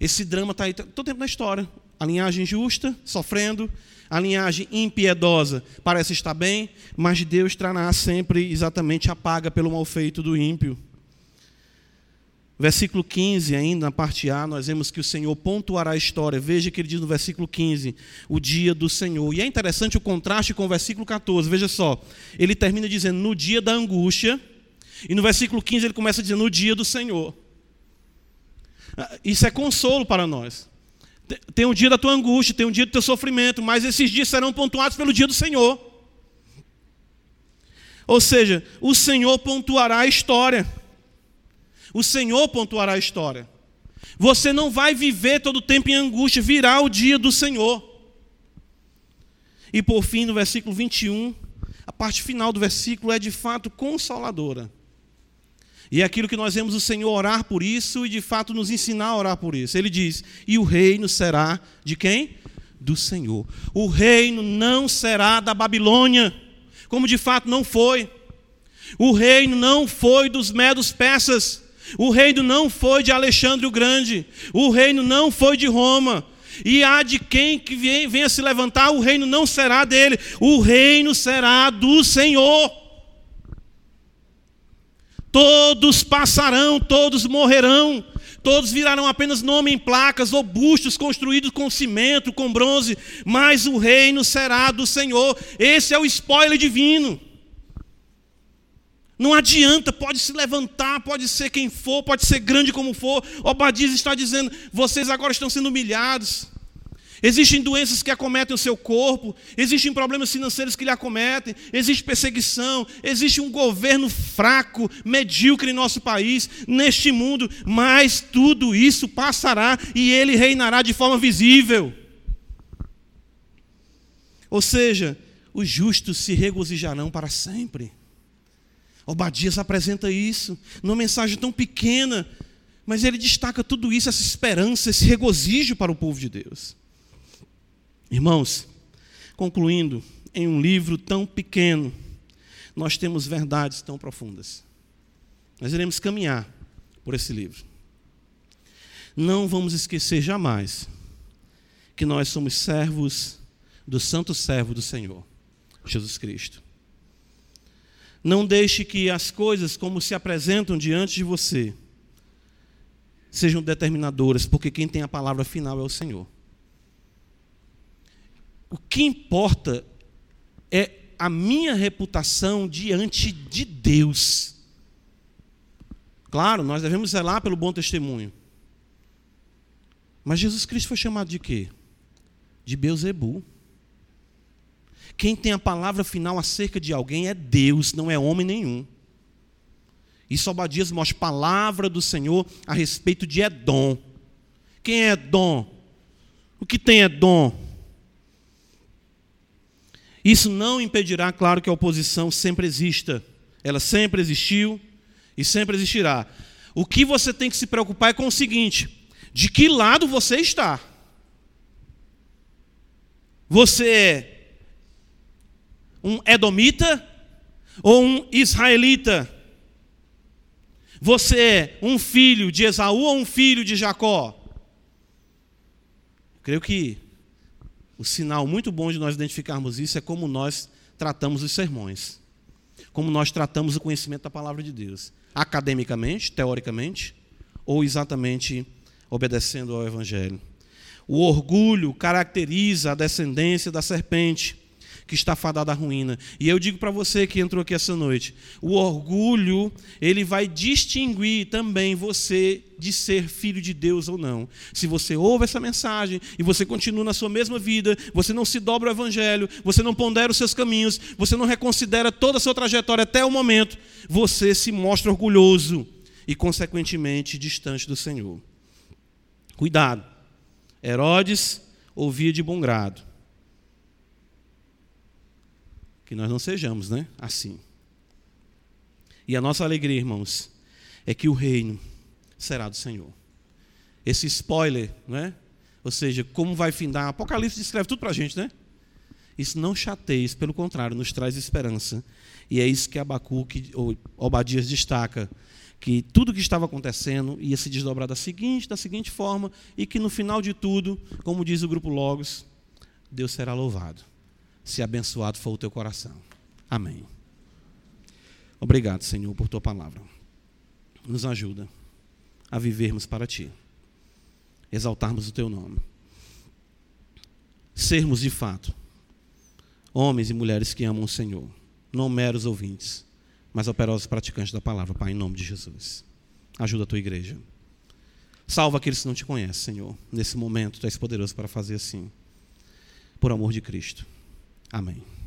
Esse drama está aí todo tempo na história. A linhagem justa, sofrendo, a linhagem impiedosa parece estar bem, mas Deus trará sempre exatamente a paga pelo mal feito do ímpio. Versículo 15, ainda na parte A, nós vemos que o Senhor pontuará a história. Veja que ele diz no versículo 15, o dia do Senhor. E é interessante o contraste com o versículo 14. Veja só, ele termina dizendo no dia da angústia, e no versículo 15 ele começa dizendo no dia do Senhor. Ah, isso é consolo para nós. Tem um dia da tua angústia, tem um dia do teu sofrimento, mas esses dias serão pontuados pelo dia do Senhor. Ou seja, o Senhor pontuará a história. O Senhor pontuará a história. Você não vai viver todo o tempo em angústia, virá o dia do Senhor. E por fim, no versículo 21, a parte final do versículo é de fato consoladora. E é aquilo que nós vemos o Senhor orar por isso e de fato nos ensinar a orar por isso. Ele diz: E o reino será de quem? Do Senhor. O reino não será da Babilônia, como de fato não foi. O reino não foi dos medos persas. O reino não foi de Alexandre o Grande. O reino não foi de Roma. E há de quem que venha se levantar, o reino não será dele. O reino será do Senhor. Todos passarão, todos morrerão, todos virarão apenas nome em placas ou bustos construídos com cimento, com bronze, mas o reino será do Senhor. Esse é o spoiler divino. Não adianta, pode se levantar, pode ser quem for, pode ser grande como for. Obadias está dizendo: vocês agora estão sendo humilhados. Existem doenças que acometem o seu corpo, existem problemas financeiros que lhe acometem, existe perseguição, existe um governo fraco, medíocre em nosso país, neste mundo, mas tudo isso passará e ele reinará de forma visível. Ou seja, os justos se regozijarão para sempre. Obadias apresenta isso numa mensagem tão pequena, mas ele destaca tudo isso, essa esperança, esse regozijo para o povo de Deus. Irmãos, concluindo, em um livro tão pequeno, nós temos verdades tão profundas. Nós iremos caminhar por esse livro. Não vamos esquecer jamais que nós somos servos do santo servo do Senhor, Jesus Cristo. Não deixe que as coisas como se apresentam diante de você sejam determinadoras, porque quem tem a palavra final é o Senhor. O que importa é a minha reputação diante de Deus. Claro, nós devemos zelar pelo bom testemunho. Mas Jesus Cristo foi chamado de quê? De Beuzebu. Quem tem a palavra final acerca de alguém é Deus, não é homem nenhum. Isso Obadias mostra palavra do Senhor a respeito de Edom. Quem é Edom? O que tem Edom? Isso não impedirá, claro, que a oposição sempre exista. Ela sempre existiu e sempre existirá. O que você tem que se preocupar é com o seguinte: de que lado você está? Você é um edomita ou um israelita? Você é um filho de Esaú ou um filho de Jacó? Creio que o sinal muito bom de nós identificarmos isso é como nós tratamos os sermões. Como nós tratamos o conhecimento da palavra de Deus. Academicamente, teoricamente, ou exatamente obedecendo ao Evangelho. O orgulho caracteriza a descendência da serpente que está fadada à ruína. E eu digo para você que entrou aqui essa noite, o orgulho, ele vai distinguir também você de ser filho de Deus ou não. Se você ouve essa mensagem e você continua na sua mesma vida, você não se dobra o evangelho, você não pondera os seus caminhos, você não reconsidera toda a sua trajetória até o momento, você se mostra orgulhoso e consequentemente distante do Senhor. Cuidado. Herodes ouvia de bom grado que nós não sejamos, né? Assim. E a nossa alegria, irmãos, é que o reino será do Senhor. Esse spoiler, né? Ou seja, como vai findar. Apocalipse descreve tudo para a gente, né? Isso não chateia, isso, pelo contrário, nos traz esperança. E é isso que Abacuque, ou Obadias destaca, que tudo que estava acontecendo ia se desdobrar da seguinte, da seguinte forma, e que no final de tudo, como diz o grupo Logos, Deus será louvado se abençoado for o teu coração. Amém. Obrigado, Senhor, por tua palavra. Nos ajuda a vivermos para ti, exaltarmos o teu nome, sermos de fato homens e mulheres que amam o Senhor, não meros ouvintes, mas operosos praticantes da palavra, Pai, em nome de Jesus. Ajuda a tua igreja. Salva aqueles que não te conhecem, Senhor. Nesse momento, tu és poderoso para fazer assim. Por amor de Cristo. Amém.